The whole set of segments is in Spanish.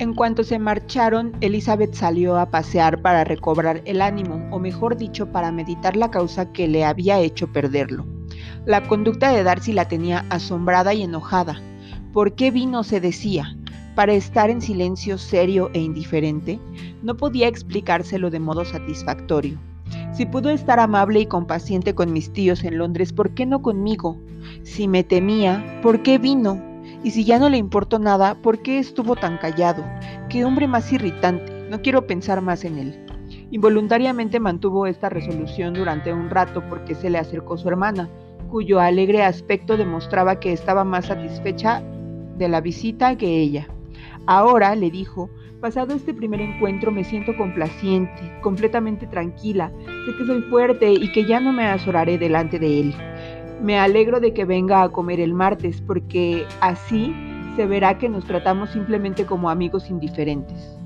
En cuanto se marcharon, Elizabeth salió a pasear para recobrar el ánimo, o mejor dicho, para meditar la causa que le había hecho perderlo. La conducta de Darcy la tenía asombrada y enojada. ¿Por qué vino? se decía. ¿Para estar en silencio serio e indiferente? No podía explicárselo de modo satisfactorio. Si pudo estar amable y compaciente con mis tíos en Londres, ¿por qué no conmigo? Si me temía, ¿por qué vino? Y si ya no le importó nada, ¿por qué estuvo tan callado? Qué hombre más irritante. No quiero pensar más en él. Involuntariamente mantuvo esta resolución durante un rato porque se le acercó su hermana, cuyo alegre aspecto demostraba que estaba más satisfecha de la visita que ella. Ahora, le dijo, pasado este primer encuentro me siento complaciente, completamente tranquila, sé que soy fuerte y que ya no me azoraré delante de él. Me alegro de que venga a comer el martes, porque así se verá que nos tratamos simplemente como amigos indiferentes.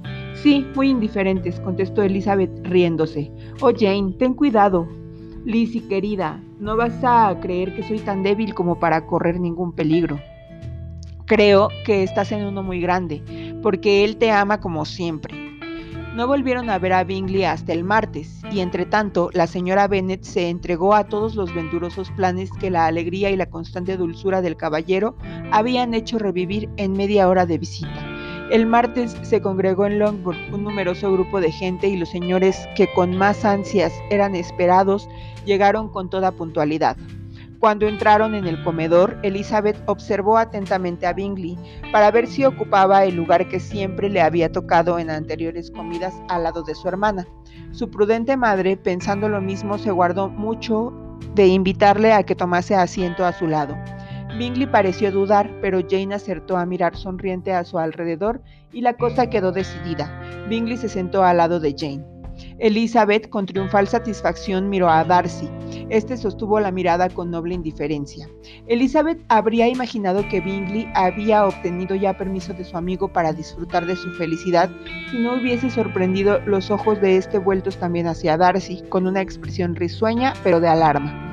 Sí, muy indiferentes, contestó Elizabeth riéndose. Oh Jane, ten cuidado. Lizzie, querida, no vas a creer que soy tan débil como para correr ningún peligro. Creo que estás en uno muy grande, porque él te ama como siempre. No volvieron a ver a Bingley hasta el martes, y entre tanto la señora Bennet se entregó a todos los venturosos planes que la alegría y la constante dulzura del caballero habían hecho revivir en media hora de visita. El martes se congregó en Longbourn un numeroso grupo de gente y los señores que con más ansias eran esperados llegaron con toda puntualidad. Cuando entraron en el comedor, Elizabeth observó atentamente a Bingley para ver si ocupaba el lugar que siempre le había tocado en anteriores comidas al lado de su hermana. Su prudente madre, pensando lo mismo, se guardó mucho de invitarle a que tomase asiento a su lado. Bingley pareció dudar, pero Jane acertó a mirar sonriente a su alrededor y la cosa quedó decidida. Bingley se sentó al lado de Jane. Elizabeth, con triunfal satisfacción, miró a Darcy. Este sostuvo la mirada con noble indiferencia. Elizabeth habría imaginado que Bingley había obtenido ya permiso de su amigo para disfrutar de su felicidad si no hubiese sorprendido los ojos de este vueltos también hacia Darcy, con una expresión risueña pero de alarma.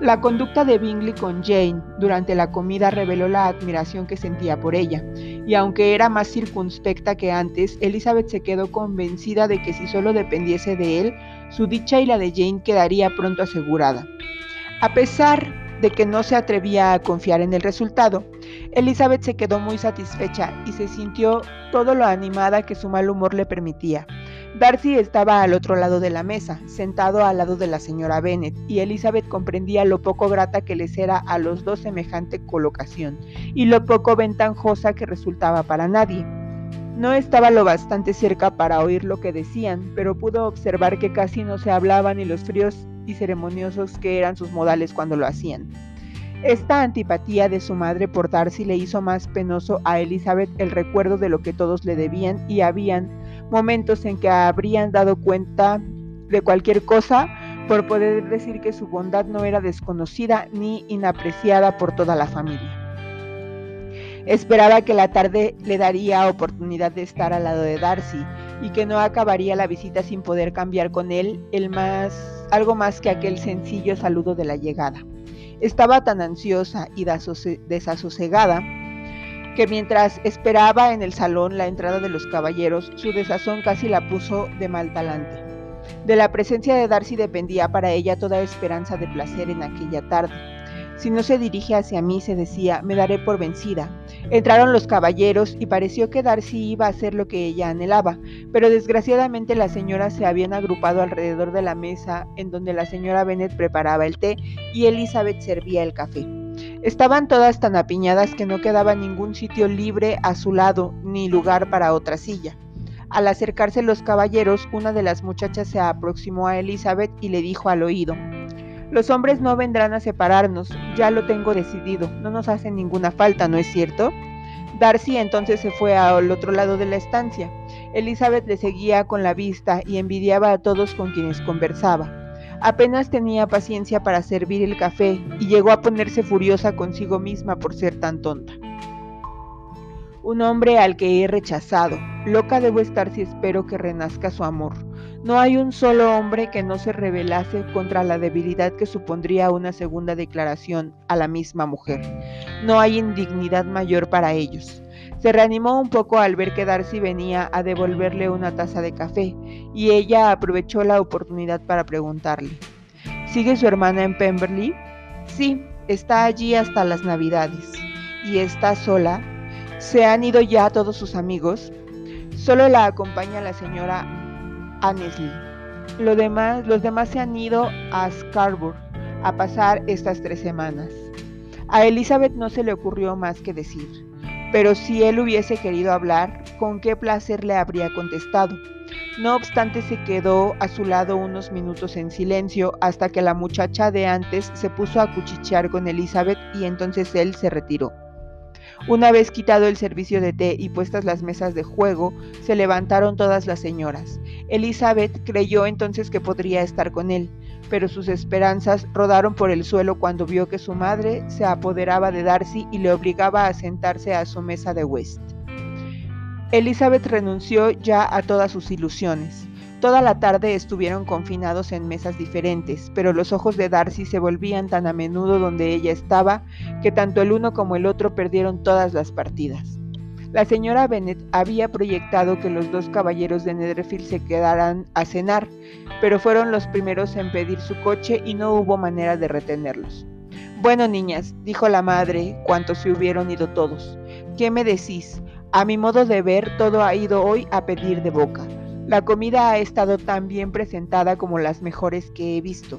La conducta de Bingley con Jane durante la comida reveló la admiración que sentía por ella, y aunque era más circunspecta que antes, Elizabeth se quedó convencida de que si solo dependiese de él, su dicha y la de Jane quedaría pronto asegurada. A pesar de que no se atrevía a confiar en el resultado, Elizabeth se quedó muy satisfecha y se sintió todo lo animada que su mal humor le permitía. Darcy estaba al otro lado de la mesa, sentado al lado de la señora Bennet, y Elizabeth comprendía lo poco grata que les era a los dos semejante colocación, y lo poco ventajosa que resultaba para nadie. No estaba lo bastante cerca para oír lo que decían, pero pudo observar que casi no se hablaban y los fríos y ceremoniosos que eran sus modales cuando lo hacían. Esta antipatía de su madre por Darcy le hizo más penoso a Elizabeth el recuerdo de lo que todos le debían y habían momentos en que habrían dado cuenta de cualquier cosa por poder decir que su bondad no era desconocida ni inapreciada por toda la familia. Esperaba que la tarde le daría oportunidad de estar al lado de Darcy y que no acabaría la visita sin poder cambiar con él el más, algo más que aquel sencillo saludo de la llegada. Estaba tan ansiosa y desasosegada que mientras esperaba en el salón la entrada de los caballeros, su desazón casi la puso de mal talante. De la presencia de Darcy dependía para ella toda esperanza de placer en aquella tarde. Si no se dirige hacia mí, se decía, me daré por vencida. Entraron los caballeros y pareció que Darcy iba a hacer lo que ella anhelaba, pero desgraciadamente las señoras se habían agrupado alrededor de la mesa en donde la señora Bennet preparaba el té y Elizabeth servía el café. Estaban todas tan apiñadas que no quedaba ningún sitio libre a su lado ni lugar para otra silla. Al acercarse los caballeros, una de las muchachas se aproximó a Elizabeth y le dijo al oído, Los hombres no vendrán a separarnos, ya lo tengo decidido, no nos hacen ninguna falta, ¿no es cierto? Darcy entonces se fue al otro lado de la estancia. Elizabeth le seguía con la vista y envidiaba a todos con quienes conversaba. Apenas tenía paciencia para servir el café y llegó a ponerse furiosa consigo misma por ser tan tonta. Un hombre al que he rechazado. Loca debo estar si espero que renazca su amor. No hay un solo hombre que no se rebelase contra la debilidad que supondría una segunda declaración a la misma mujer. No hay indignidad mayor para ellos. Se reanimó un poco al ver que Darcy venía a devolverle una taza de café, y ella aprovechó la oportunidad para preguntarle. ¿Sigue su hermana en Pemberley? Sí, está allí hasta las Navidades. ¿Y está sola? ¿Se han ido ya todos sus amigos? Solo la acompaña la señora Annesley. Los demás se han ido a Scarborough a pasar estas tres semanas. A Elizabeth no se le ocurrió más que decir, pero si él hubiese querido hablar, con qué placer le habría contestado. No obstante, se quedó a su lado unos minutos en silencio hasta que la muchacha de antes se puso a cuchichear con Elizabeth y entonces él se retiró. Una vez quitado el servicio de té y puestas las mesas de juego, se levantaron todas las señoras. Elizabeth creyó entonces que podría estar con él, pero sus esperanzas rodaron por el suelo cuando vio que su madre se apoderaba de Darcy y le obligaba a sentarse a su mesa de West. Elizabeth renunció ya a todas sus ilusiones. Toda la tarde estuvieron confinados en mesas diferentes, pero los ojos de Darcy se volvían tan a menudo donde ella estaba que tanto el uno como el otro perdieron todas las partidas. La señora Bennet había proyectado que los dos caballeros de Netherfield se quedaran a cenar, pero fueron los primeros en pedir su coche y no hubo manera de retenerlos. Bueno, niñas, dijo la madre, cuanto se hubieron ido todos, ¿qué me decís? A mi modo de ver, todo ha ido hoy a pedir de boca. La comida ha estado tan bien presentada como las mejores que he visto.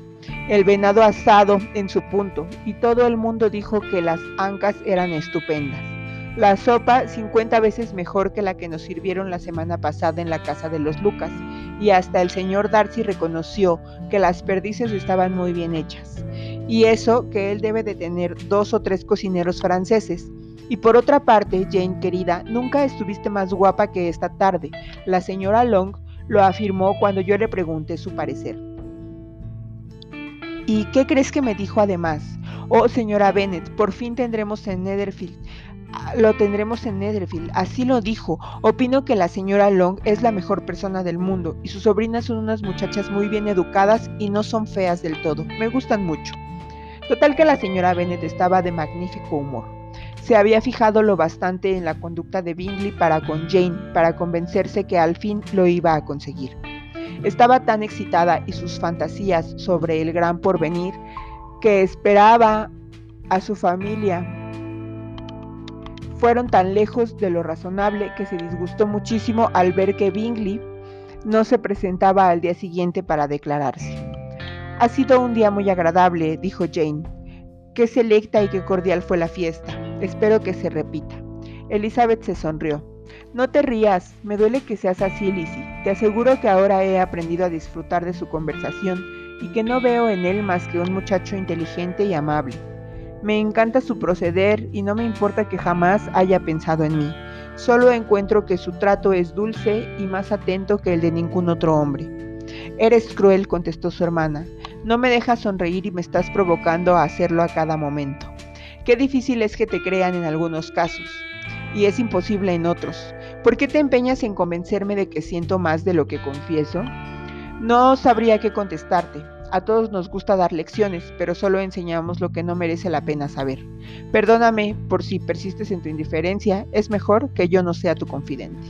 El venado asado en su punto, y todo el mundo dijo que las ancas eran estupendas. La sopa 50 veces mejor que la que nos sirvieron la semana pasada en la casa de los Lucas, y hasta el señor Darcy reconoció que las perdices estaban muy bien hechas. Y eso que él debe de tener dos o tres cocineros franceses, y por otra parte, Jane querida, nunca estuviste más guapa que esta tarde. La señora Long lo afirmó cuando yo le pregunté su parecer. ¿Y qué crees que me dijo además? Oh, señora Bennet, por fin tendremos en Netherfield. Lo tendremos en Netherfield, así lo dijo. Opino que la señora Long es la mejor persona del mundo y sus sobrinas son unas muchachas muy bien educadas y no son feas del todo. Me gustan mucho. Total que la señora Bennet estaba de magnífico humor. Se había fijado lo bastante en la conducta de Bingley para con Jane, para convencerse que al fin lo iba a conseguir. Estaba tan excitada y sus fantasías sobre el gran porvenir que esperaba a su familia fueron tan lejos de lo razonable que se disgustó muchísimo al ver que Bingley no se presentaba al día siguiente para declararse. Ha sido un día muy agradable, dijo Jane. Qué selecta y qué cordial fue la fiesta. Espero que se repita. Elizabeth se sonrió. No te rías, me duele que seas así, Lizzie. Te aseguro que ahora he aprendido a disfrutar de su conversación y que no veo en él más que un muchacho inteligente y amable. Me encanta su proceder y no me importa que jamás haya pensado en mí. Solo encuentro que su trato es dulce y más atento que el de ningún otro hombre. Eres cruel, contestó su hermana. No me dejas sonreír y me estás provocando a hacerlo a cada momento. Qué difícil es que te crean en algunos casos y es imposible en otros. ¿Por qué te empeñas en convencerme de que siento más de lo que confieso? No sabría qué contestarte. A todos nos gusta dar lecciones, pero solo enseñamos lo que no merece la pena saber. Perdóname por si persistes en tu indiferencia, es mejor que yo no sea tu confidente.